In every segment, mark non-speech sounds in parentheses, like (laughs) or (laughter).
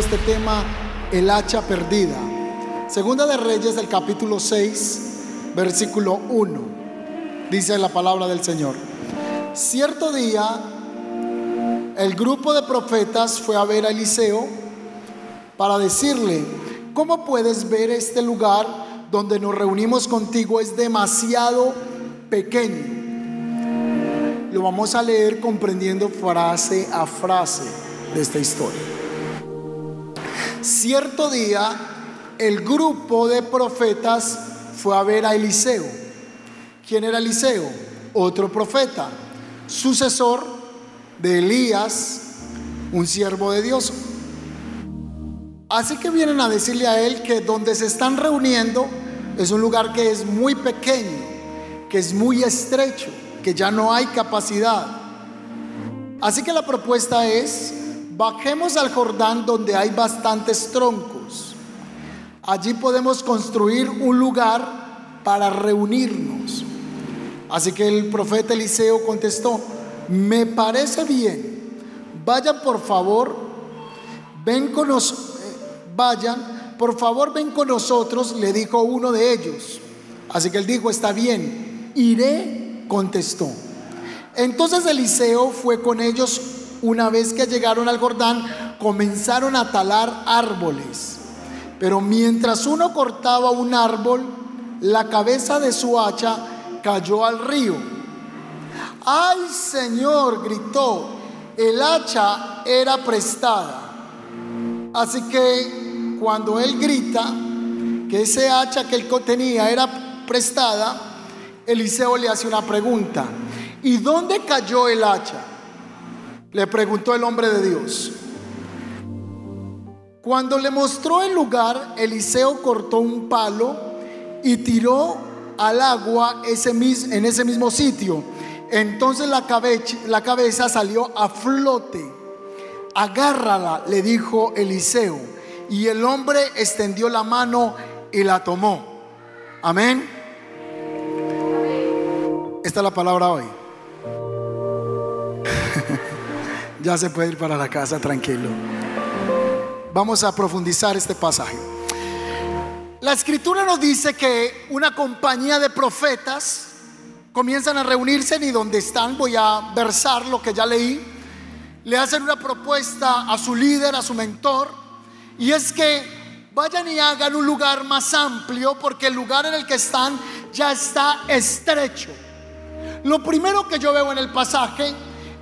este tema El hacha perdida. Segunda de Reyes, el capítulo 6, versículo 1. Dice la palabra del Señor. Cierto día, el grupo de profetas fue a ver a Eliseo para decirle, ¿cómo puedes ver este lugar donde nos reunimos contigo? Es demasiado pequeño. Lo vamos a leer comprendiendo frase a frase de esta historia. Cierto día, el grupo de profetas fue a ver a Eliseo. ¿Quién era Eliseo? Otro profeta, sucesor de Elías, un siervo de Dios. Así que vienen a decirle a él que donde se están reuniendo es un lugar que es muy pequeño, que es muy estrecho, que ya no hay capacidad. Así que la propuesta es Bajemos al Jordán donde hay bastantes troncos. Allí podemos construir un lugar para reunirnos. Así que el profeta Eliseo contestó, me parece bien. Vayan por favor, ven con nosotros, vayan, por favor ven con nosotros, le dijo uno de ellos. Así que él dijo, está bien, iré, contestó. Entonces Eliseo fue con ellos una vez que llegaron al Jordán, comenzaron a talar árboles. Pero mientras uno cortaba un árbol, la cabeza de su hacha cayó al río. ¡Ay, Señor! gritó. El hacha era prestada. Así que cuando él grita que ese hacha que él tenía era prestada, Eliseo le hace una pregunta. ¿Y dónde cayó el hacha? Le preguntó el hombre de Dios. Cuando le mostró el lugar, Eliseo cortó un palo y tiró al agua ese en ese mismo sitio. Entonces la cabeza, la cabeza salió a flote. Agárrala, le dijo Eliseo. Y el hombre extendió la mano y la tomó. Amén. Esta es la palabra hoy. (laughs) ya se puede ir para la casa tranquilo. Vamos a profundizar este pasaje. La escritura nos dice que una compañía de profetas comienzan a reunirse y donde están voy a versar lo que ya leí. Le hacen una propuesta a su líder, a su mentor, y es que vayan y hagan un lugar más amplio porque el lugar en el que están ya está estrecho. Lo primero que yo veo en el pasaje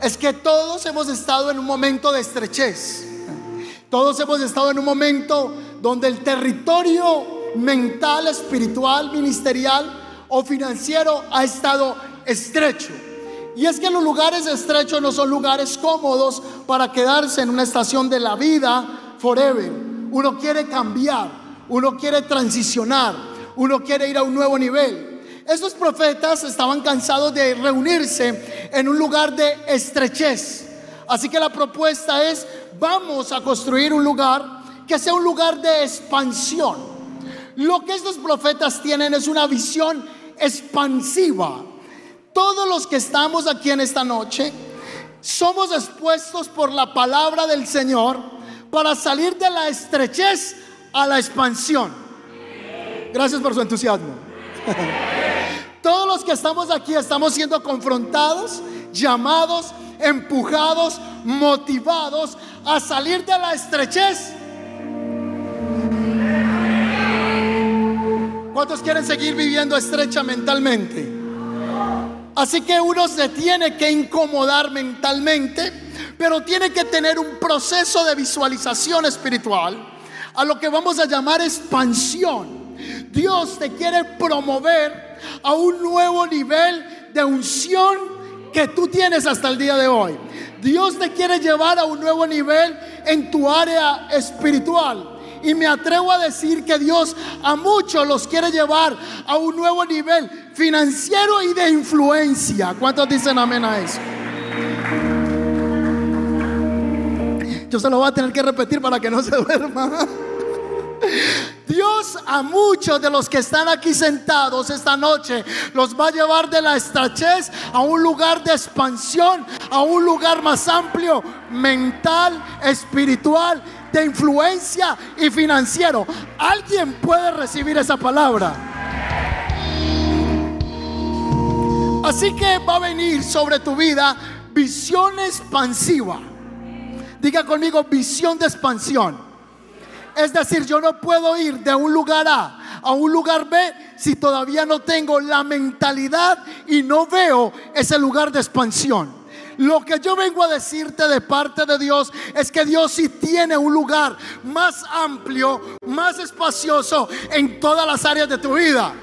es que todos hemos estado en un momento de estrechez. Todos hemos estado en un momento donde el territorio mental, espiritual, ministerial o financiero ha estado estrecho. Y es que los lugares estrechos no son lugares cómodos para quedarse en una estación de la vida forever. Uno quiere cambiar, uno quiere transicionar, uno quiere ir a un nuevo nivel. Estos profetas estaban cansados de reunirse en un lugar de estrechez. Así que la propuesta es, vamos a construir un lugar que sea un lugar de expansión. Lo que estos profetas tienen es una visión expansiva. Todos los que estamos aquí en esta noche somos expuestos por la palabra del Señor para salir de la estrechez a la expansión. Gracias por su entusiasmo. (laughs) Todos los que estamos aquí estamos siendo confrontados, llamados, empujados, motivados a salir de la estrechez. ¿Cuántos quieren seguir viviendo estrecha mentalmente? Así que uno se tiene que incomodar mentalmente, pero tiene que tener un proceso de visualización espiritual a lo que vamos a llamar expansión. Dios te quiere promover a un nuevo nivel de unción que tú tienes hasta el día de hoy. Dios te quiere llevar a un nuevo nivel en tu área espiritual. Y me atrevo a decir que Dios a muchos los quiere llevar a un nuevo nivel financiero y de influencia. ¿Cuántos dicen amén a eso? Yo se lo voy a tener que repetir para que no se duerma. Dios a muchos de los que están aquí sentados esta noche los va a llevar de la estrechez a un lugar de expansión, a un lugar más amplio, mental, espiritual, de influencia y financiero. ¿Alguien puede recibir esa palabra? Así que va a venir sobre tu vida visión expansiva. Diga conmigo visión de expansión. Es decir, yo no puedo ir de un lugar A a un lugar B si todavía no tengo la mentalidad y no veo ese lugar de expansión. Lo que yo vengo a decirte de parte de Dios es que Dios sí tiene un lugar más amplio, más espacioso en todas las áreas de tu vida.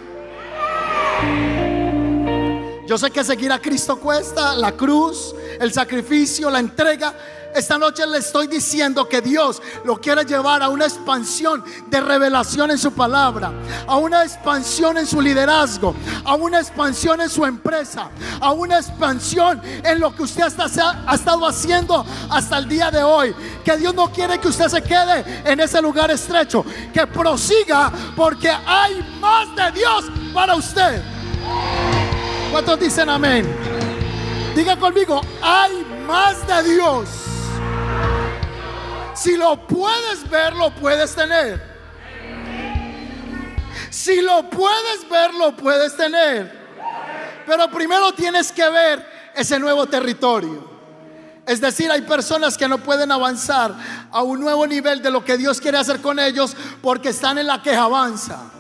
Yo sé que seguir a Cristo cuesta, la cruz, el sacrificio, la entrega, esta noche le estoy diciendo que Dios lo quiere llevar a una expansión de revelación en su palabra, a una expansión en su liderazgo, a una expansión en su empresa, a una expansión en lo que usted ha estado haciendo hasta el día de hoy. Que Dios no quiere que usted se quede en ese lugar estrecho, que prosiga porque hay más de Dios para usted. ¿Cuántos dicen amén? Diga conmigo, hay más de Dios. Si lo puedes ver, lo puedes tener. Si lo puedes ver, lo puedes tener. Pero primero tienes que ver ese nuevo territorio. Es decir, hay personas que no pueden avanzar a un nuevo nivel de lo que Dios quiere hacer con ellos porque están en la queja avanza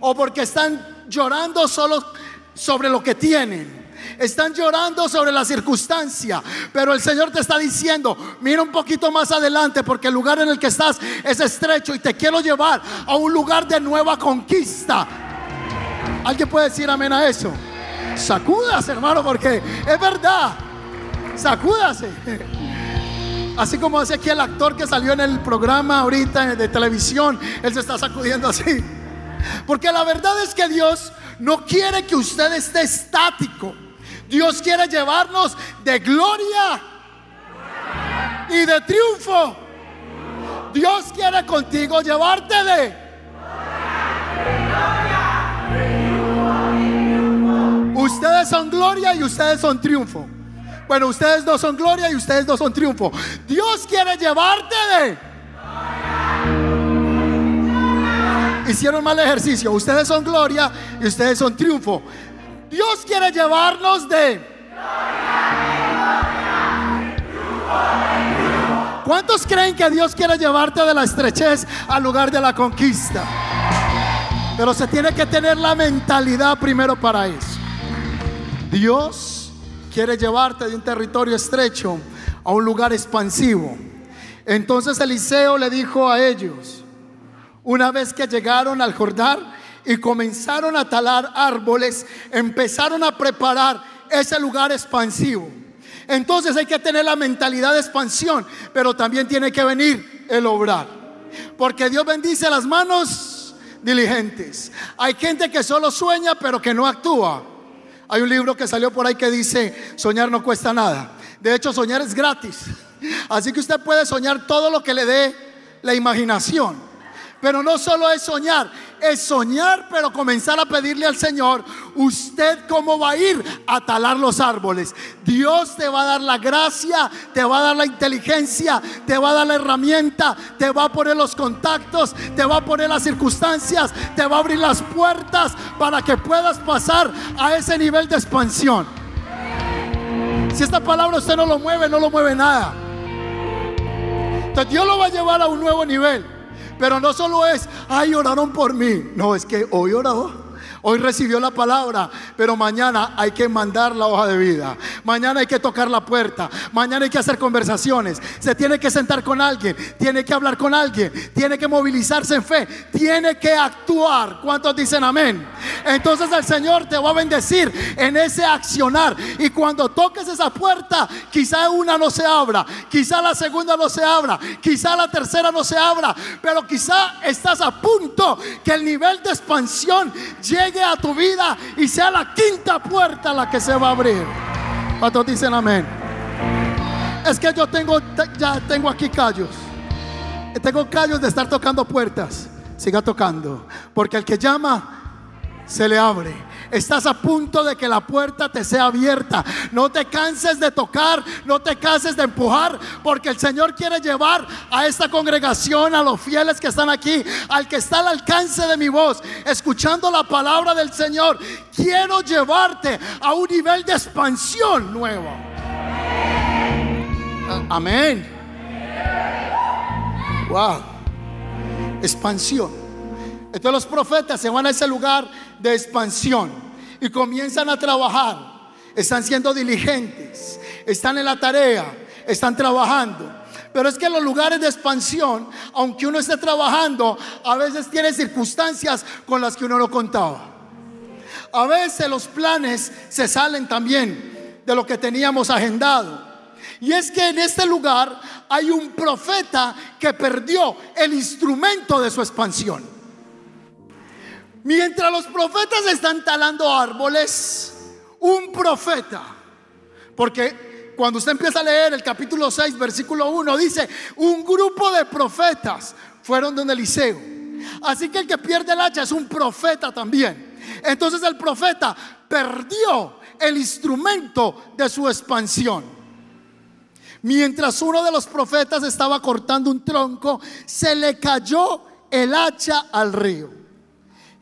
o porque están llorando solo sobre lo que tienen están llorando sobre la circunstancia, pero el Señor te está diciendo, mira un poquito más adelante porque el lugar en el que estás es estrecho y te quiero llevar a un lugar de nueva conquista. ¿Alguien puede decir amén a eso? Sacúdase, hermano, porque es verdad. Sacúdase. Así como hace aquí el actor que salió en el programa ahorita de televisión, él se está sacudiendo así. Porque la verdad es que Dios no quiere que usted esté estático. Dios quiere llevarnos de gloria y de triunfo. Dios quiere contigo llevarte de Ustedes son gloria y ustedes son triunfo. Bueno, ustedes dos son gloria y ustedes dos son triunfo. Dios quiere llevarte de. Hicieron mal ejercicio. Ustedes son gloria y ustedes son triunfo. Dios quiere llevarnos de... ¿Cuántos creen que Dios quiere llevarte de la estrechez al lugar de la conquista? Pero se tiene que tener la mentalidad primero para eso. Dios quiere llevarte de un territorio estrecho a un lugar expansivo. Entonces Eliseo le dijo a ellos, una vez que llegaron al Jordán, y comenzaron a talar árboles, empezaron a preparar ese lugar expansivo. Entonces hay que tener la mentalidad de expansión, pero también tiene que venir el obrar. Porque Dios bendice las manos diligentes. Hay gente que solo sueña, pero que no actúa. Hay un libro que salió por ahí que dice, soñar no cuesta nada. De hecho, soñar es gratis. Así que usted puede soñar todo lo que le dé la imaginación. Pero no solo es soñar, es soñar, pero comenzar a pedirle al Señor, usted cómo va a ir a talar los árboles. Dios te va a dar la gracia, te va a dar la inteligencia, te va a dar la herramienta, te va a poner los contactos, te va a poner las circunstancias, te va a abrir las puertas para que puedas pasar a ese nivel de expansión. Si esta palabra usted no lo mueve, no lo mueve nada. Entonces Dios lo va a llevar a un nuevo nivel. Pero no solo es, ay, oraron por mí. No, es que hoy oró. Hoy recibió la palabra, pero mañana hay que mandar la hoja de vida. Mañana hay que tocar la puerta. Mañana hay que hacer conversaciones. Se tiene que sentar con alguien. Tiene que hablar con alguien. Tiene que movilizarse en fe. Tiene que actuar. ¿Cuántos dicen amén? Entonces el Señor te va a bendecir en ese accionar. Y cuando toques esa puerta, quizá una no se abra. Quizá la segunda no se abra. Quizá la tercera no se abra. Pero quizá estás a punto que el nivel de expansión llegue a tu vida y sea la quinta puerta la que se va a abrir. ¿Cuántos dicen amén? Es que yo tengo, ya tengo aquí callos. Tengo callos de estar tocando puertas. Siga tocando. Porque el que llama, se le abre. Estás a punto de que la puerta te sea abierta. No te canses de tocar, no te canses de empujar, porque el Señor quiere llevar a esta congregación, a los fieles que están aquí, al que está al alcance de mi voz, escuchando la palabra del Señor. Quiero llevarte a un nivel de expansión nuevo. Amén. Wow. Expansión. Entonces los profetas se van a ese lugar de expansión y comienzan a trabajar. Están siendo diligentes, están en la tarea, están trabajando. Pero es que los lugares de expansión, aunque uno esté trabajando, a veces tiene circunstancias con las que uno no contaba. A veces los planes se salen también de lo que teníamos agendado. Y es que en este lugar hay un profeta que perdió el instrumento de su expansión. Mientras los profetas están talando árboles, un profeta, porque cuando usted empieza a leer el capítulo 6, versículo 1, dice, un grupo de profetas fueron donde Eliseo. Así que el que pierde el hacha es un profeta también. Entonces el profeta perdió el instrumento de su expansión. Mientras uno de los profetas estaba cortando un tronco, se le cayó el hacha al río.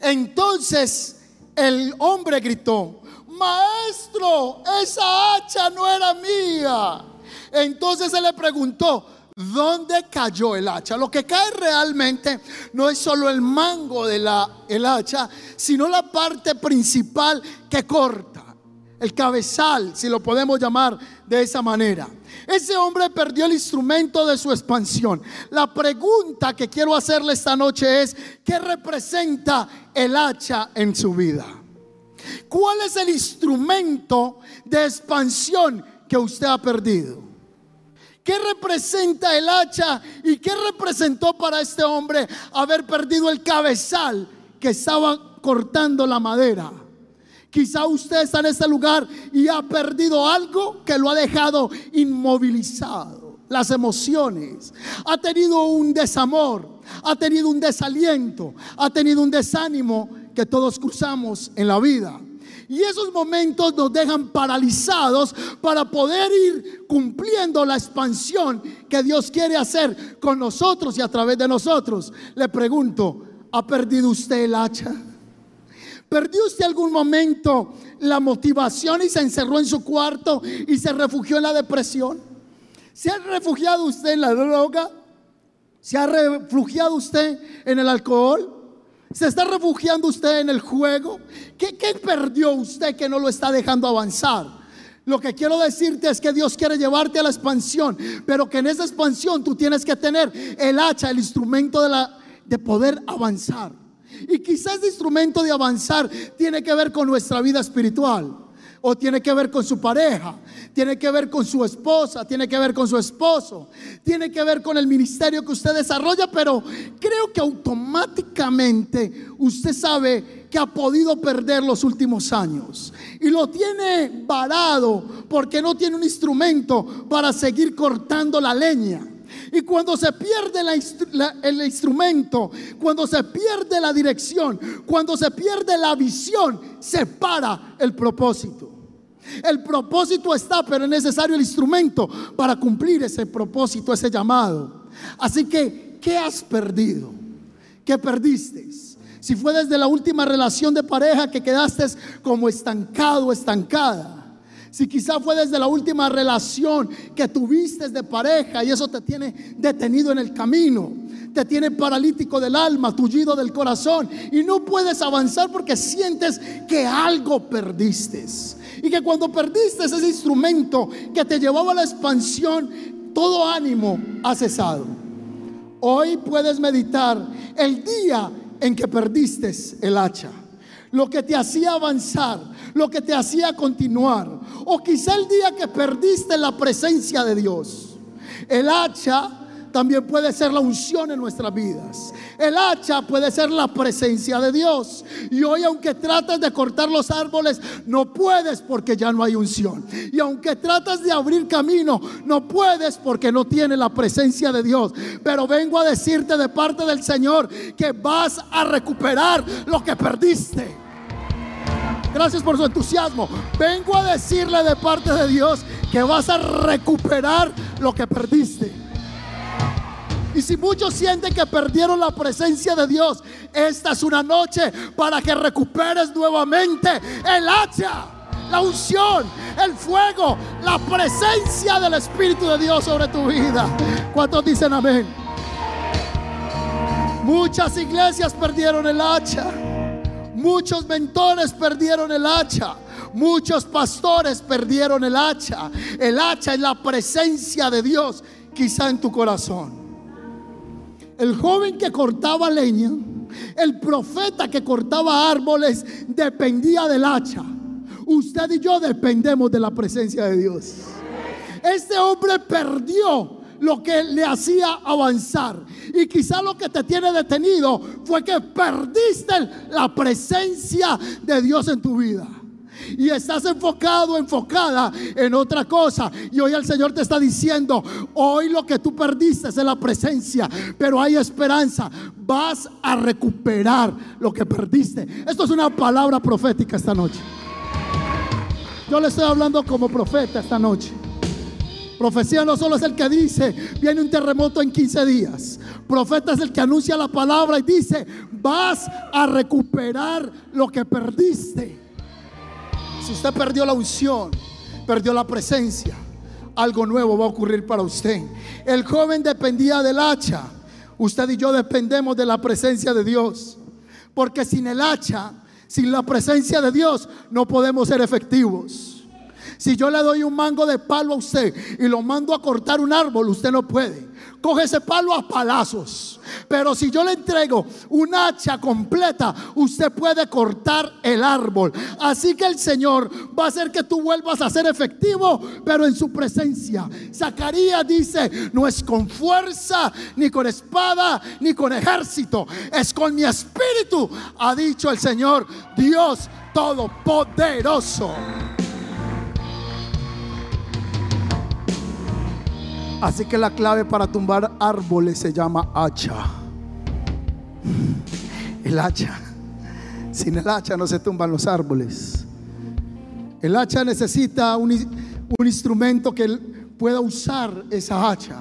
Entonces el hombre gritó, maestro, esa hacha no era mía. Entonces se le preguntó, ¿dónde cayó el hacha? Lo que cae realmente no es solo el mango de la hacha, sino la parte principal que corta, el cabezal, si lo podemos llamar de esa manera. Ese hombre perdió el instrumento de su expansión. La pregunta que quiero hacerle esta noche es, ¿qué representa el hacha en su vida? ¿Cuál es el instrumento de expansión que usted ha perdido? ¿Qué representa el hacha y qué representó para este hombre haber perdido el cabezal que estaba cortando la madera? Quizá usted está en este lugar y ha perdido algo que lo ha dejado inmovilizado. Las emociones. Ha tenido un desamor, ha tenido un desaliento, ha tenido un desánimo que todos cruzamos en la vida. Y esos momentos nos dejan paralizados para poder ir cumpliendo la expansión que Dios quiere hacer con nosotros y a través de nosotros. Le pregunto, ¿ha perdido usted el hacha? ¿Perdió usted algún momento la motivación y se encerró en su cuarto y se refugió en la depresión? ¿Se ha refugiado usted en la droga? ¿Se ha refugiado usted en el alcohol? ¿Se está refugiando usted en el juego? ¿Qué, ¿Qué, perdió usted que no lo está dejando avanzar? Lo que quiero decirte es que Dios quiere llevarte a la expansión, pero que en esa expansión tú tienes que tener el hacha, el instrumento de, la, de poder avanzar. Y quizás el instrumento de avanzar tiene que ver con nuestra vida espiritual. O tiene que ver con su pareja, tiene que ver con su esposa, tiene que ver con su esposo, tiene que ver con el ministerio que usted desarrolla, pero creo que automáticamente usted sabe que ha podido perder los últimos años y lo tiene varado porque no tiene un instrumento para seguir cortando la leña. Y cuando se pierde el instrumento, cuando se pierde la dirección, cuando se pierde la visión, se para el propósito. El propósito está, pero es necesario el instrumento para cumplir ese propósito, ese llamado. Así que, ¿qué has perdido? ¿Qué perdiste? Si fue desde la última relación de pareja que quedaste como estancado, estancada si quizá fue desde la última relación que tuviste de pareja y eso te tiene detenido en el camino. te tiene paralítico del alma, tullido del corazón y no puedes avanzar porque sientes que algo perdiste. Y que cuando perdiste ese instrumento que te llevaba a la expansión, todo ánimo ha cesado. Hoy puedes meditar el día en que perdiste el hacha, lo que te hacía avanzar, lo que te hacía continuar, o quizá el día que perdiste la presencia de Dios. El hacha también puede ser la unción en nuestras vidas. El hacha puede ser la presencia de Dios. Y hoy aunque tratas de cortar los árboles, no puedes porque ya no hay unción. Y aunque tratas de abrir camino, no puedes porque no tiene la presencia de Dios. Pero vengo a decirte de parte del Señor que vas a recuperar lo que perdiste. Gracias por su entusiasmo. Vengo a decirle de parte de Dios que vas a recuperar lo que perdiste. Y si muchos sienten que perdieron la presencia de Dios, esta es una noche para que recuperes nuevamente el hacha, la unción, el fuego, la presencia del Espíritu de Dios sobre tu vida. ¿Cuántos dicen amén? Muchas iglesias perdieron el hacha. Muchos mentores perdieron el hacha. Muchos pastores perdieron el hacha. El hacha es la presencia de Dios quizá en tu corazón el joven que cortaba leña, el profeta que cortaba árboles, dependía del hacha. Usted y yo dependemos de la presencia de Dios. Este hombre perdió lo que le hacía avanzar. Y quizá lo que te tiene detenido fue que perdiste la presencia de Dios en tu vida y estás enfocado, enfocada en otra cosa. Y hoy el Señor te está diciendo, hoy lo que tú perdiste es la presencia, pero hay esperanza. Vas a recuperar lo que perdiste. Esto es una palabra profética esta noche. Yo le estoy hablando como profeta esta noche. Profecía no solo es el que dice, viene un terremoto en 15 días. Profeta es el que anuncia la palabra y dice, vas a recuperar lo que perdiste. Si usted perdió la unción, perdió la presencia, algo nuevo va a ocurrir para usted. El joven dependía del hacha. Usted y yo dependemos de la presencia de Dios. Porque sin el hacha, sin la presencia de Dios, no podemos ser efectivos. Si yo le doy un mango de palo a usted y lo mando a cortar un árbol, usted no puede coge ese palo a palazos. Pero si yo le entrego un hacha completa, usted puede cortar el árbol. Así que el Señor va a hacer que tú vuelvas a ser efectivo, pero en su presencia. Zacarías dice, no es con fuerza, ni con espada, ni con ejército, es con mi espíritu, ha dicho el Señor, Dios Todopoderoso. Así que la clave para tumbar árboles se llama hacha. El hacha. Sin el hacha no se tumban los árboles. El hacha necesita un, un instrumento que pueda usar esa hacha.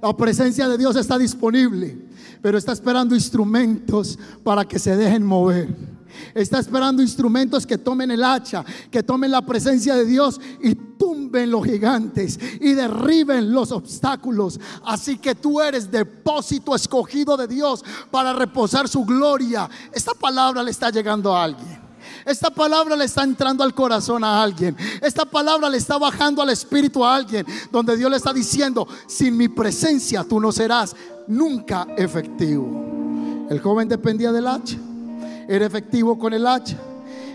La presencia de Dios está disponible, pero está esperando instrumentos para que se dejen mover. Está esperando instrumentos que tomen el hacha, que tomen la presencia de Dios y tumben los gigantes y derriben los obstáculos. Así que tú eres depósito escogido de Dios para reposar su gloria. Esta palabra le está llegando a alguien. Esta palabra le está entrando al corazón a alguien. Esta palabra le está bajando al espíritu a alguien. Donde Dios le está diciendo, sin mi presencia tú no serás nunca efectivo. El joven dependía del hacha era efectivo con el hacha.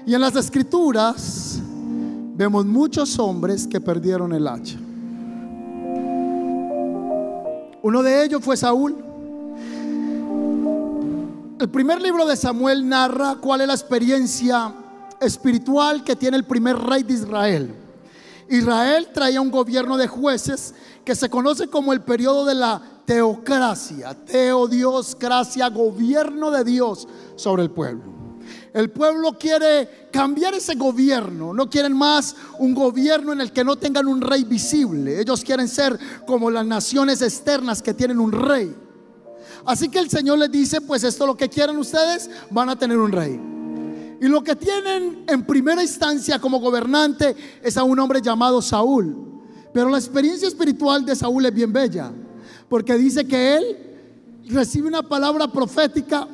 Y en las escrituras vemos muchos hombres que perdieron el hacha. Uno de ellos fue Saúl. El primer libro de Samuel narra cuál es la experiencia espiritual que tiene el primer rey de Israel. Israel traía un gobierno de jueces que se conoce como el periodo de la teocracia. Teo, Dios, gracia, gobierno de Dios sobre el pueblo. El pueblo quiere cambiar ese gobierno. No quieren más un gobierno en el que no tengan un rey visible. Ellos quieren ser como las naciones externas que tienen un rey. Así que el Señor les dice, pues esto lo que quieren ustedes, van a tener un rey. Y lo que tienen en primera instancia como gobernante es a un hombre llamado Saúl. Pero la experiencia espiritual de Saúl es bien bella, porque dice que él recibe una palabra profética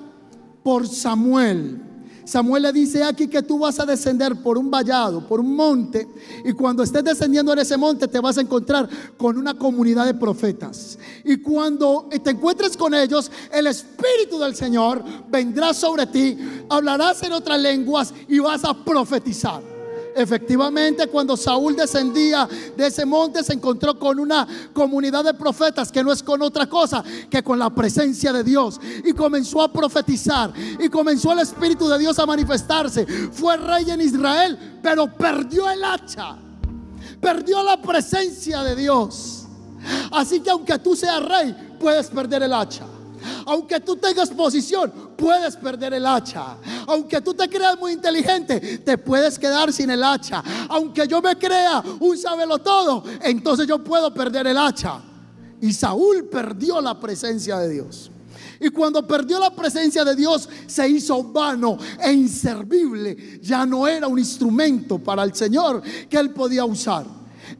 por Samuel. Samuel le dice aquí que tú vas a descender por un vallado, por un monte, y cuando estés descendiendo en ese monte te vas a encontrar con una comunidad de profetas. Y cuando te encuentres con ellos, el Espíritu del Señor vendrá sobre ti, hablarás en otras lenguas y vas a profetizar. Efectivamente, cuando Saúl descendía de ese monte, se encontró con una comunidad de profetas que no es con otra cosa que con la presencia de Dios. Y comenzó a profetizar. Y comenzó el Espíritu de Dios a manifestarse. Fue rey en Israel, pero perdió el hacha. Perdió la presencia de Dios. Así que aunque tú seas rey, puedes perder el hacha. Aunque tú tengas posición, puedes perder el hacha. Aunque tú te creas muy inteligente, te puedes quedar sin el hacha. Aunque yo me crea un sabelo todo, entonces yo puedo perder el hacha. Y Saúl perdió la presencia de Dios. Y cuando perdió la presencia de Dios, se hizo vano e inservible. Ya no era un instrumento para el Señor que él podía usar.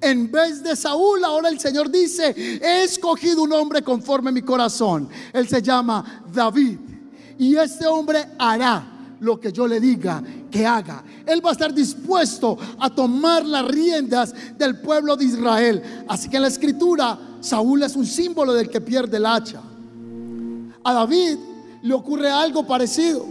En vez de Saúl, ahora el Señor dice, he escogido un hombre conforme a mi corazón. Él se llama David. Y este hombre hará lo que yo le diga que haga. Él va a estar dispuesto a tomar las riendas del pueblo de Israel. Así que en la escritura, Saúl es un símbolo del que pierde el hacha. A David le ocurre algo parecido.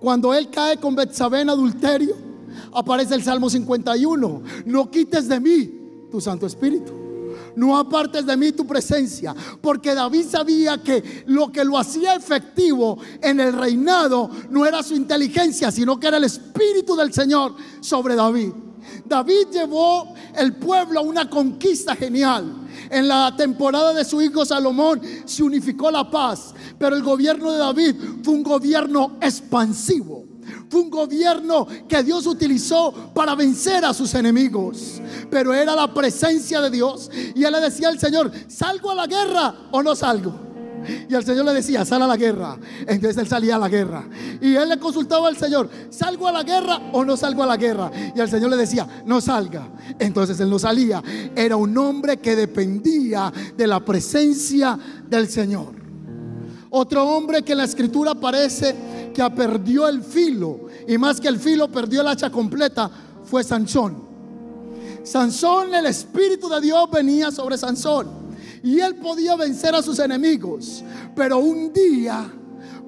Cuando él cae con Betsabé en adulterio, aparece el Salmo 51. No quites de mí tu Santo Espíritu. No apartes de mí tu presencia. Porque David sabía que lo que lo hacía efectivo en el reinado no era su inteligencia, sino que era el Espíritu del Señor sobre David. David llevó el pueblo a una conquista genial. En la temporada de su hijo Salomón se unificó la paz, pero el gobierno de David fue un gobierno expansivo. Fue un gobierno que Dios utilizó para vencer a sus enemigos. Pero era la presencia de Dios. Y él le decía al Señor, ¿salgo a la guerra o no salgo? Y el Señor le decía, sal a la guerra. Entonces él salía a la guerra. Y él le consultaba al Señor, ¿salgo a la guerra o no salgo a la guerra? Y el Señor le decía, no salga. Entonces él no salía. Era un hombre que dependía de la presencia del Señor. Otro hombre que en la escritura aparece que perdió el filo y más que el filo perdió el hacha completa fue Sansón. Sansón, el Espíritu de Dios venía sobre Sansón y él podía vencer a sus enemigos, pero un día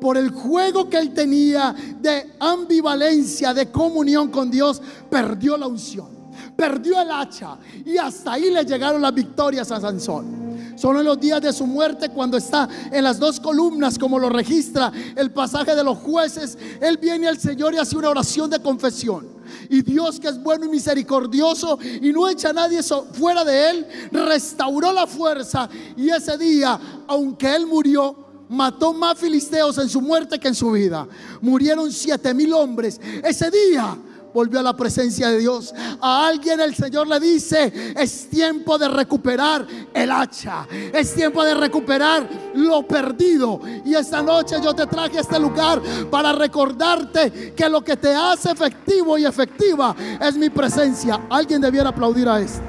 por el juego que él tenía de ambivalencia, de comunión con Dios, perdió la unción, perdió el hacha y hasta ahí le llegaron las victorias a Sansón. Solo en los días de su muerte, cuando está en las dos columnas, como lo registra el pasaje de los jueces, él viene al Señor y hace una oración de confesión. Y Dios que es bueno y misericordioso y no echa a nadie fuera de él, restauró la fuerza y ese día, aunque él murió, mató más filisteos en su muerte que en su vida. Murieron siete mil hombres. Ese día volvió a la presencia de Dios. A alguien el Señor le dice, es tiempo de recuperar el hacha. Es tiempo de recuperar lo perdido. Y esta noche yo te traje a este lugar para recordarte que lo que te hace efectivo y efectiva es mi presencia. Alguien debiera aplaudir a esto.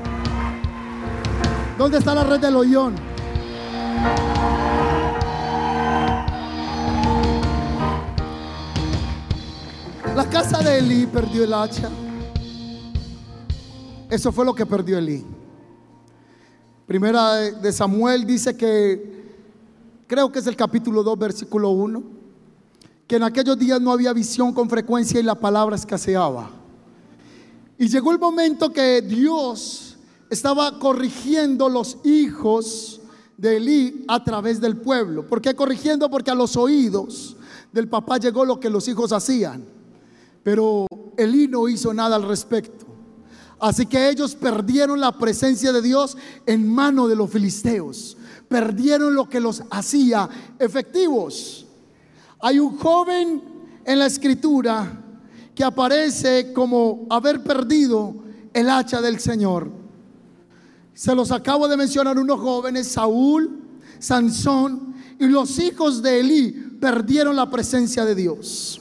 ¿Dónde está la red del hoyón? La casa de Elí perdió el hacha. Eso fue lo que perdió Elí. Primera de Samuel dice que, creo que es el capítulo 2, versículo 1, que en aquellos días no había visión con frecuencia y la palabra escaseaba. Y llegó el momento que Dios estaba corrigiendo los hijos de Elí a través del pueblo. ¿Por qué corrigiendo? Porque a los oídos del papá llegó lo que los hijos hacían. Pero Elí no hizo nada al respecto. Así que ellos perdieron la presencia de Dios en mano de los filisteos. Perdieron lo que los hacía efectivos. Hay un joven en la escritura que aparece como haber perdido el hacha del Señor. Se los acabo de mencionar unos jóvenes, Saúl, Sansón y los hijos de Elí perdieron la presencia de Dios.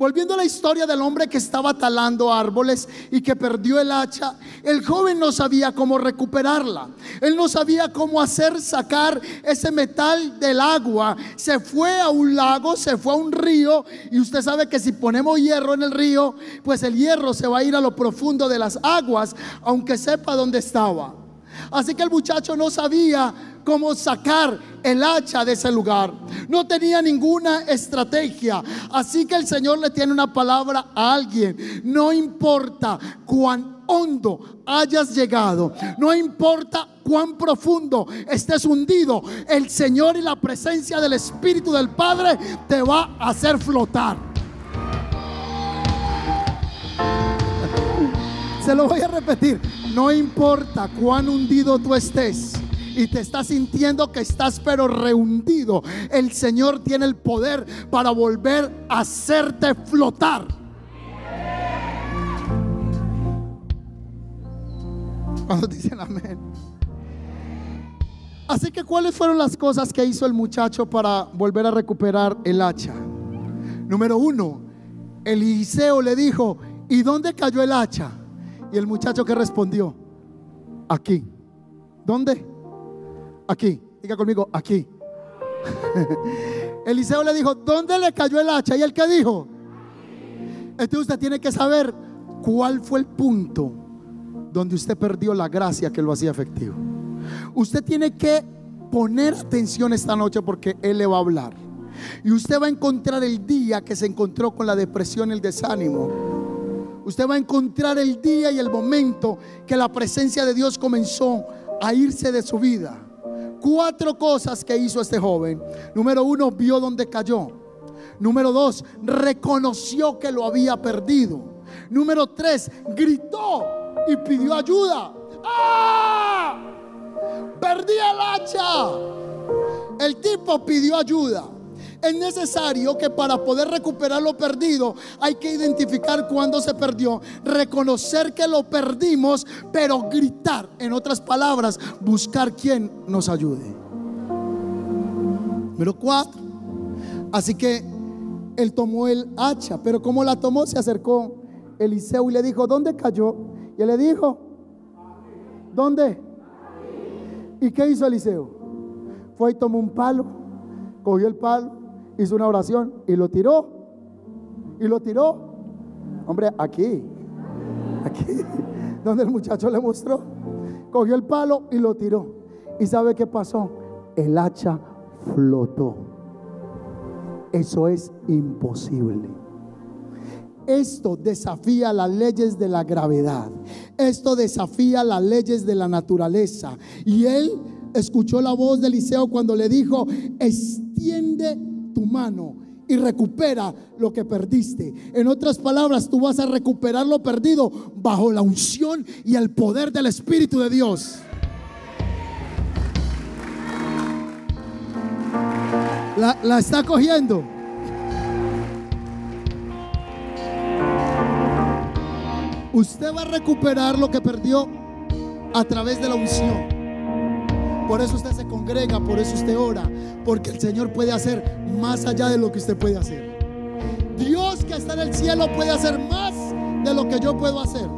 Volviendo a la historia del hombre que estaba talando árboles y que perdió el hacha, el joven no sabía cómo recuperarla. Él no sabía cómo hacer sacar ese metal del agua. Se fue a un lago, se fue a un río y usted sabe que si ponemos hierro en el río, pues el hierro se va a ir a lo profundo de las aguas, aunque sepa dónde estaba. Así que el muchacho no sabía cómo sacar el hacha de ese lugar. No tenía ninguna estrategia. Así que el Señor le tiene una palabra a alguien. No importa cuán hondo hayas llegado, no importa cuán profundo estés hundido, el Señor y la presencia del Espíritu del Padre te va a hacer flotar. Se lo voy a repetir. No importa cuán hundido tú estés y te estás sintiendo que estás pero rehundido, el Señor tiene el poder para volver a hacerte flotar. Cuando dicen amén. Así que, ¿cuáles fueron las cosas que hizo el muchacho para volver a recuperar el hacha? Número uno, Eliseo le dijo, ¿y dónde cayó el hacha? Y el muchacho que respondió, aquí. ¿Dónde? Aquí. Diga conmigo, aquí. (laughs) Eliseo le dijo, ¿dónde le cayó el hacha? ¿Y el que dijo? Entonces usted tiene que saber cuál fue el punto donde usted perdió la gracia que lo hacía efectivo. Usted tiene que poner atención esta noche porque Él le va a hablar. Y usted va a encontrar el día que se encontró con la depresión y el desánimo Usted va a encontrar el día y el momento que la presencia de Dios comenzó a irse de su vida. Cuatro cosas que hizo este joven. Número uno, vio donde cayó. Número dos, reconoció que lo había perdido. Número tres, gritó y pidió ayuda. ¡Ah! Perdí el hacha. El tipo pidió ayuda. Es necesario que para poder recuperar lo perdido hay que identificar cuándo se perdió, reconocer que lo perdimos, pero gritar, en otras palabras, buscar quien nos ayude. Número cuatro. Así que él tomó el hacha, pero como la tomó, se acercó Eliseo y le dijo, ¿dónde cayó? Y él le dijo, ¿dónde? ¿Y qué hizo Eliseo? Fue y tomó un palo, cogió el palo, hizo una oración y lo tiró. Y lo tiró. Hombre, aquí. Aquí. (laughs) Donde el muchacho le mostró. Cogió el palo y lo tiró. ¿Y sabe qué pasó? El hacha flotó. Eso es imposible. Esto desafía las leyes de la gravedad. Esto desafía las leyes de la naturaleza. Y él escuchó la voz de Eliseo cuando le dijo, extiende tu mano y recupera lo que perdiste. En otras palabras, tú vas a recuperar lo perdido bajo la unción y el poder del Espíritu de Dios. La, la está cogiendo. Usted va a recuperar lo que perdió a través de la unción. Por eso usted se congrega, por eso usted ora, porque el Señor puede hacer más allá de lo que usted puede hacer. Dios que está en el cielo puede hacer más de lo que yo puedo hacer.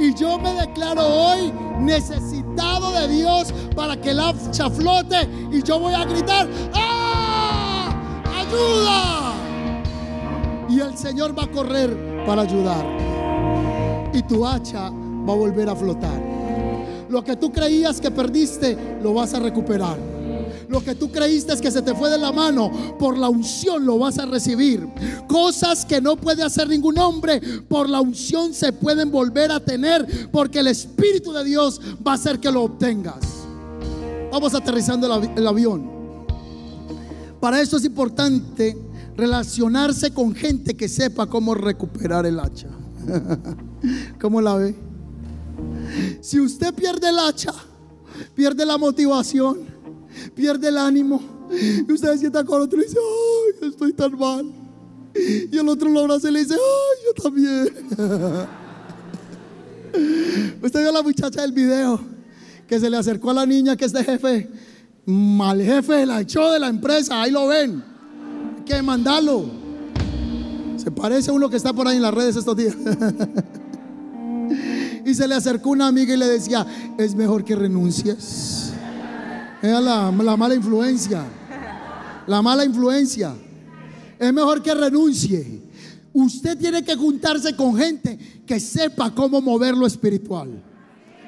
Y yo me declaro hoy necesitado de Dios para que el hacha flote y yo voy a gritar, ¡Ah! ¡Ayuda! Y el Señor va a correr para ayudar. Y tu hacha va a volver a flotar. Lo que tú creías que perdiste, lo vas a recuperar. Lo que tú creíste es que se te fue de la mano, por la unción lo vas a recibir. Cosas que no puede hacer ningún hombre, por la unción se pueden volver a tener, porque el Espíritu de Dios va a hacer que lo obtengas. Vamos aterrizando el, el avión. Para eso es importante relacionarse con gente que sepa cómo recuperar el hacha. (laughs) ¿Cómo la ve? Si usted pierde el hacha, pierde la motivación, pierde el ánimo, y usted se sienta con otro y dice, ay, estoy tan mal. Y el otro lo abraza y le dice, ay, yo también. (laughs) Usted vio a la muchacha del video que se le acercó a la niña que es de jefe. Mal jefe la echó de la empresa, ahí lo ven. Hay que mandarlo. Se parece a uno que está por ahí en las redes estos días. (laughs) y se le acercó una amiga y le decía, es mejor que renuncies. Era la, la mala influencia. La mala influencia. Es mejor que renuncie. Usted tiene que juntarse con gente que sepa cómo mover lo espiritual.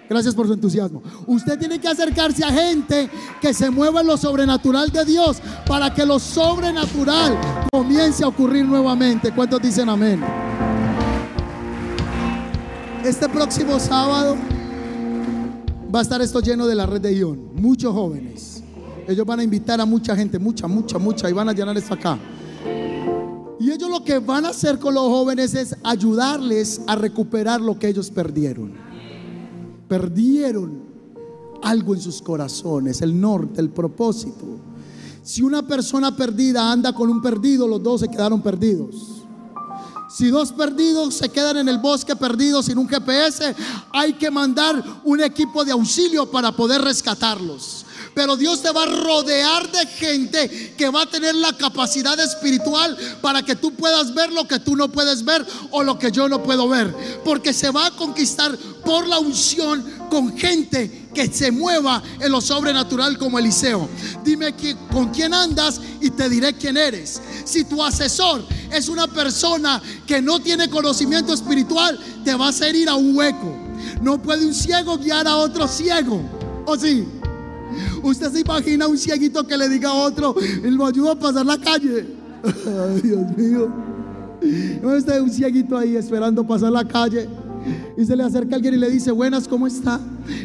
Gracias por su entusiasmo. Usted tiene que acercarse a gente que se mueva en lo sobrenatural de Dios para que lo sobrenatural comience a ocurrir nuevamente. ¿Cuántos dicen amén? Este próximo sábado va a estar esto lleno de la red de Ion. Muchos jóvenes. Ellos van a invitar a mucha gente, mucha, mucha, mucha, y van a llenar esto acá. Y ellos lo que van a hacer con los jóvenes es ayudarles a recuperar lo que ellos perdieron. Perdieron algo en sus corazones, el norte, el propósito. Si una persona perdida anda con un perdido, los dos se quedaron perdidos. Si dos perdidos se quedan en el bosque perdidos sin un GPS, hay que mandar un equipo de auxilio para poder rescatarlos. Pero Dios te va a rodear de gente que va a tener la capacidad espiritual para que tú puedas ver lo que tú no puedes ver o lo que yo no puedo ver. Porque se va a conquistar por la unción con gente que se mueva en lo sobrenatural como Eliseo. Dime con quién andas y te diré quién eres. Si tu asesor es una persona que no tiene conocimiento espiritual, te va a hacer ir a un hueco. No puede un ciego guiar a otro ciego. ¿O sí? Usted se imagina un cieguito que le diga a otro, él lo ayuda a pasar la calle. (laughs) Dios mío. No está un cieguito ahí esperando pasar la calle. Y se le acerca alguien y le dice, buenas, ¿cómo está?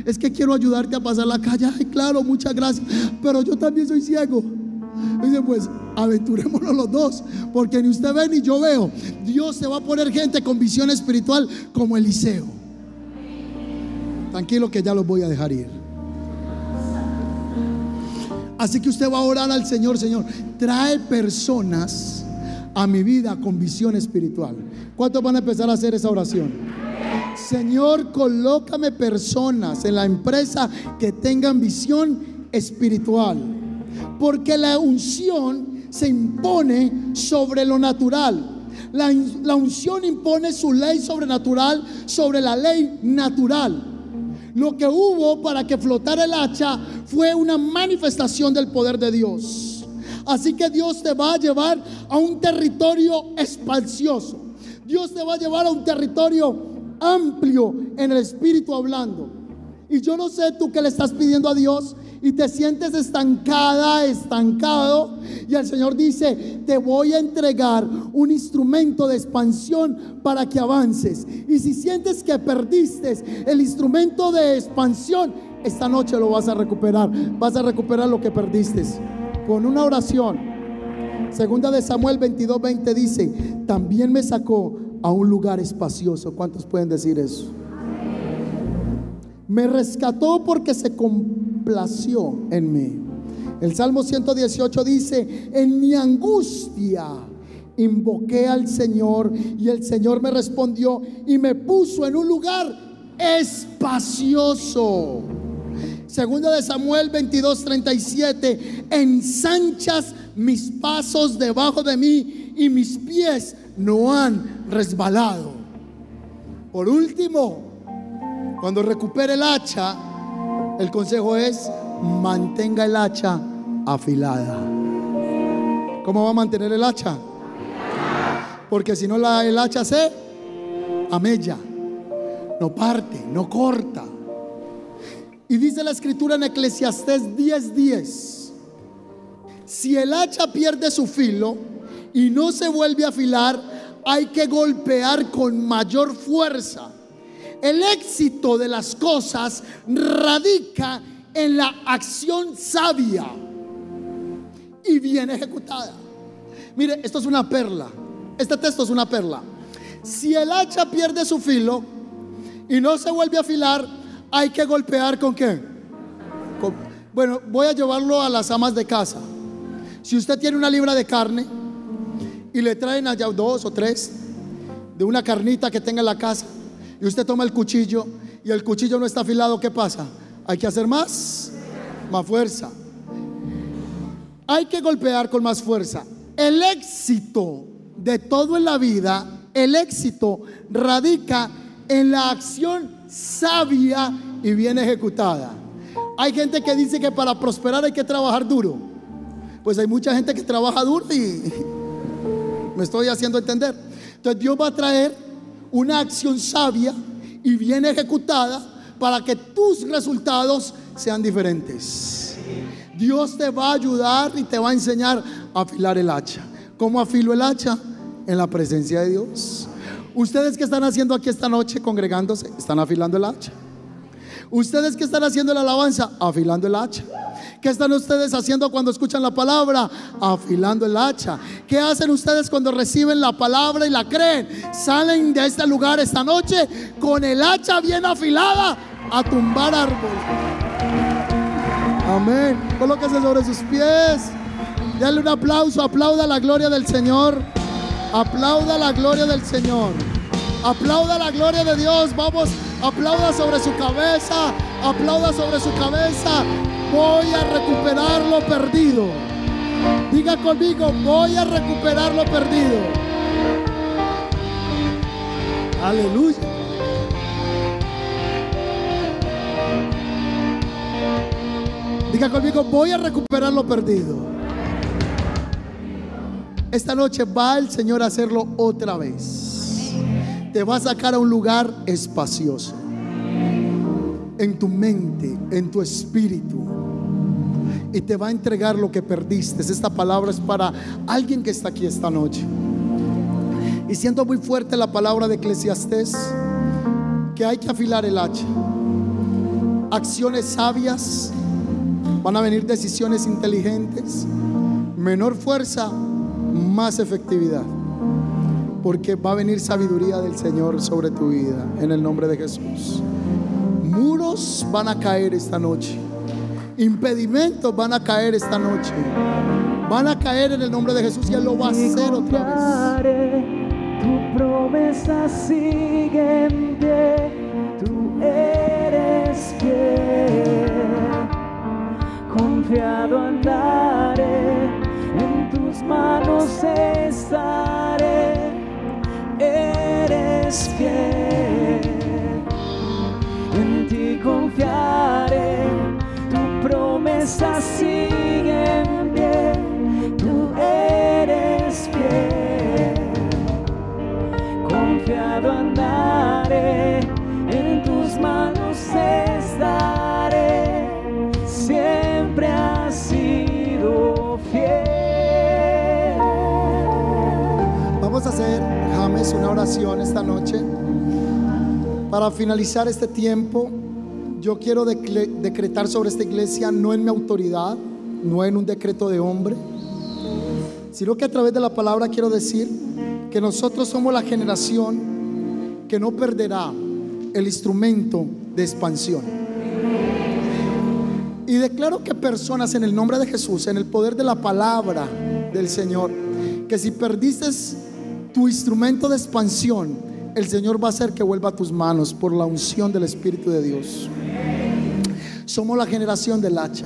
Es que quiero ayudarte a pasar la calle. Ay, claro, muchas gracias. Pero yo también soy ciego. Dice, pues aventurémonos los dos, porque ni usted ve ni yo veo. Dios se va a poner gente con visión espiritual como Eliseo. Tranquilo que ya los voy a dejar ir. Así que usted va a orar al Señor, Señor, trae personas a mi vida con visión espiritual. ¿Cuántos van a empezar a hacer esa oración? Señor, colócame personas en la empresa que tengan visión espiritual. Porque la unción se impone sobre lo natural. La, la, unción impone su ley sobrenatural sobre la ley natural. Lo que hubo para que flotara el hacha fue una manifestación del poder de Dios. Así que Dios te va a llevar a un territorio espacioso. Dios te va a llevar a un territorio amplio en el espíritu hablando. Y yo no sé tú qué le estás pidiendo a Dios y te sientes estancada, estancado. Y el Señor dice, te voy a entregar un instrumento de expansión para que avances. Y si sientes que perdiste el instrumento de expansión, esta noche lo vas a recuperar. Vas a recuperar lo que perdiste con una oración. Segunda de Samuel 22, 20 dice, también me sacó a un lugar espacioso. ¿Cuántos pueden decir eso? Me rescató porque se complació en mí. El Salmo 118 dice, en mi angustia invoqué al Señor y el Señor me respondió y me puso en un lugar espacioso. Segunda de Samuel 22, 37, ensanchas mis pasos debajo de mí y mis pies no han resbalado. Por último, cuando recupere el hacha, el consejo es mantenga el hacha afilada. ¿Cómo va a mantener el hacha? Porque si no la, el hacha se amella, no parte, no corta. Y dice la escritura en Eclesiastés 10:10, 10, si el hacha pierde su filo y no se vuelve a afilar, hay que golpear con mayor fuerza el éxito de las cosas radica en la acción sabia y bien ejecutada. Mire, esto es una perla. Este texto es una perla. Si el hacha pierde su filo y no se vuelve a afilar, hay que golpear con qué? bueno, voy a llevarlo a las amas de casa. Si usted tiene una libra de carne y le traen allá dos o tres de una carnita que tenga en la casa, y usted toma el cuchillo y el cuchillo no está afilado, ¿qué pasa? Hay que hacer más, más fuerza. Hay que golpear con más fuerza. El éxito de todo en la vida, el éxito radica en la acción sabia y bien ejecutada. Hay gente que dice que para prosperar hay que trabajar duro. Pues hay mucha gente que trabaja duro y (laughs) me estoy haciendo entender. Entonces Dios va a traer una acción sabia y bien ejecutada para que tus resultados sean diferentes. Dios te va a ayudar y te va a enseñar a afilar el hacha. ¿Cómo afilo el hacha? En la presencia de Dios. Ustedes que están haciendo aquí esta noche congregándose, están afilando el hacha. Ustedes que están haciendo la alabanza, afilando el hacha. ¿Qué están ustedes haciendo cuando escuchan la palabra? Afilando el hacha. ¿Qué hacen ustedes cuando reciben la palabra y la creen? Salen de este lugar esta noche con el hacha bien afilada a tumbar árbol. Amén. Colóquese sobre sus pies. Dale un aplauso. Aplauda la gloria del Señor. Aplauda la gloria del Señor. Aplauda la gloria de Dios. Vamos, aplauda sobre su cabeza. Aplauda sobre su cabeza. Voy a recuperar lo perdido. Diga conmigo, voy a recuperar lo perdido. Aleluya. Diga conmigo, voy a recuperar lo perdido. Esta noche va el Señor a hacerlo otra vez. Te va a sacar a un lugar espacioso. En tu mente, en tu espíritu. Y te va a entregar lo que perdiste. Esta palabra es para alguien que está aquí esta noche. Y siento muy fuerte la palabra de Eclesiastés que hay que afilar el hacha. Acciones sabias, van a venir decisiones inteligentes, menor fuerza, más efectividad. Porque va a venir sabiduría del Señor sobre tu vida en el nombre de Jesús. Muros van a caer esta noche. Impedimentos van a caer esta noche. Van a caer en el nombre de Jesús y Él lo va a hacer otra vez. Tu promesa sigue en pie. Tú eres fiel. Confiado andaré manos estaré, eres fiel, en ti confiaré, tu promesa sigue en pie, tú eres fiel, confiado andaré, Una oración esta noche. Para finalizar este tiempo, yo quiero decretar sobre esta iglesia, no en mi autoridad, no en un decreto de hombre, sino que a través de la palabra quiero decir que nosotros somos la generación que no perderá el instrumento de expansión. Y declaro que personas en el nombre de Jesús, en el poder de la palabra del Señor, que si perdiste tu instrumento de expansión, el Señor va a hacer que vuelva a tus manos por la unción del Espíritu de Dios. Somos la generación del hacha.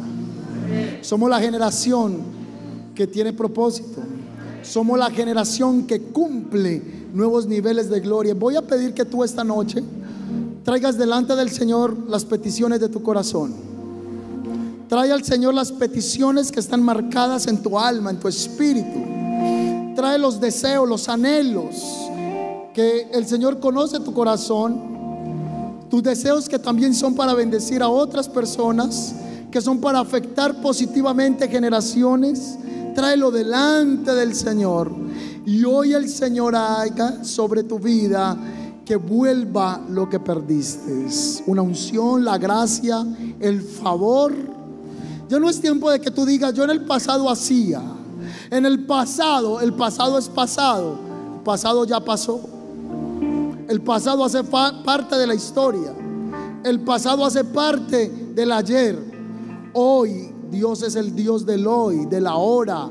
Somos la generación que tiene propósito. Somos la generación que cumple nuevos niveles de gloria. Voy a pedir que tú esta noche traigas delante del Señor las peticiones de tu corazón. Trae al Señor las peticiones que están marcadas en tu alma, en tu espíritu trae los deseos, los anhelos, que el Señor conoce tu corazón, tus deseos que también son para bendecir a otras personas, que son para afectar positivamente generaciones, tráelo delante del Señor. Y hoy el Señor haga sobre tu vida que vuelva lo que perdiste. Una unción, la gracia, el favor. Ya no es tiempo de que tú digas, yo en el pasado hacía. En el pasado, el pasado es pasado, el pasado ya pasó. El pasado hace parte de la historia. El pasado hace parte del ayer. Hoy Dios es el Dios del hoy, de la hora.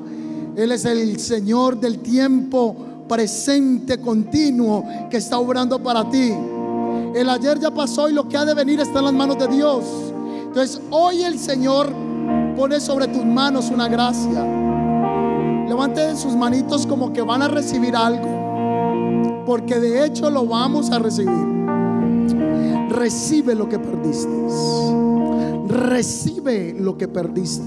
Él es el Señor del tiempo presente, continuo, que está obrando para ti. El ayer ya pasó y lo que ha de venir está en las manos de Dios. Entonces hoy el Señor pone sobre tus manos una gracia Levante sus manitos como que van a recibir algo, porque de hecho lo vamos a recibir. Recibe lo que perdiste. Recibe lo que perdiste.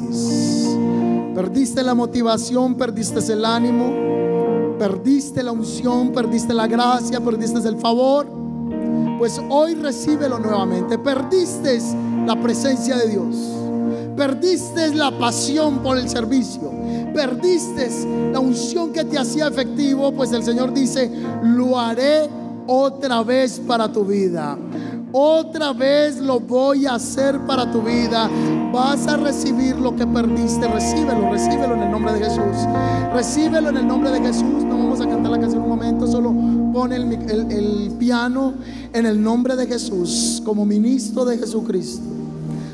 Perdiste la motivación, perdiste el ánimo, perdiste la unción, perdiste la gracia, perdiste el favor. Pues hoy recíbelo nuevamente. Perdiste la presencia de Dios. Perdiste la pasión por el servicio. Perdiste la unción que te hacía efectivo. Pues el Señor dice, lo haré otra vez para tu vida. Otra vez lo voy a hacer para tu vida. Vas a recibir lo que perdiste. Recíbelo, recíbelo en el nombre de Jesús. Recíbelo en el nombre de Jesús. No vamos a cantar la canción un momento. Solo pone el, el piano en el nombre de Jesús como ministro de Jesucristo.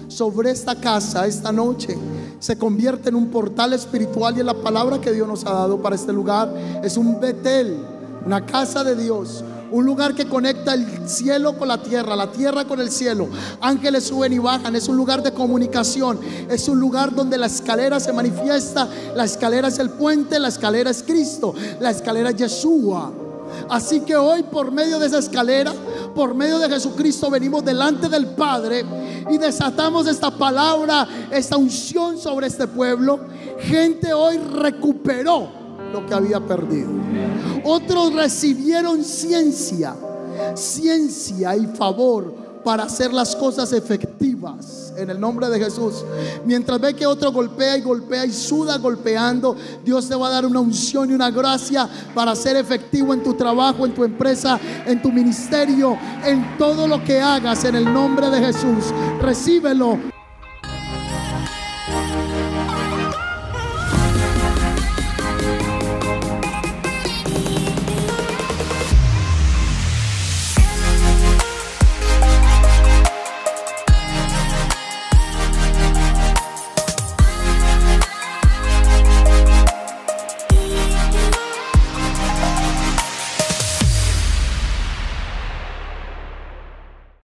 Sobre esta casa, esta noche, se convierte en un portal espiritual y en la palabra que Dios nos ha dado para este lugar es un Betel, una casa de Dios un lugar que conecta el cielo con la tierra, la tierra con el cielo. Ángeles suben y bajan, es un lugar de comunicación, es un lugar donde la escalera se manifiesta, la escalera es el puente, la escalera es Cristo, la escalera es Yeshua. Así que hoy por medio de esa escalera, por medio de Jesucristo, venimos delante del Padre y desatamos esta palabra, esta unción sobre este pueblo. Gente hoy recuperó lo que había perdido. Otros recibieron ciencia, ciencia y favor para hacer las cosas efectivas en el nombre de Jesús. Mientras ve que otro golpea y golpea y suda golpeando, Dios te va a dar una unción y una gracia para ser efectivo en tu trabajo, en tu empresa, en tu ministerio, en todo lo que hagas en el nombre de Jesús. Recíbelo.